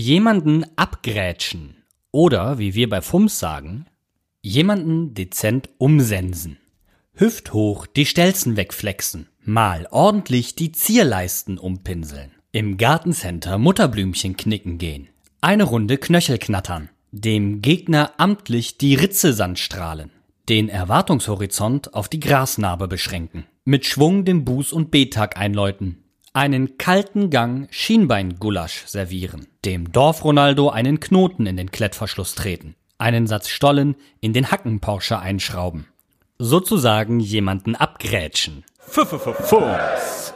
Jemanden abgrätschen oder, wie wir bei Fums sagen, jemanden dezent umsensen. Hüfthoch die Stelzen wegflexen, mal ordentlich die Zierleisten umpinseln. Im Gartencenter Mutterblümchen knicken gehen. Eine Runde Knöchel knattern. Dem Gegner amtlich die Ritze sandstrahlen. Den Erwartungshorizont auf die Grasnarbe beschränken. Mit Schwung den Buß- und B-Tag einläuten. Einen kalten Gang Schienbeingulasch servieren. Dem Dorf-Ronaldo einen Knoten in den Klettverschluss treten. Einen Satz Stollen in den Hacken-Porsche einschrauben. Sozusagen jemanden abgrätschen. F -f -f Fums.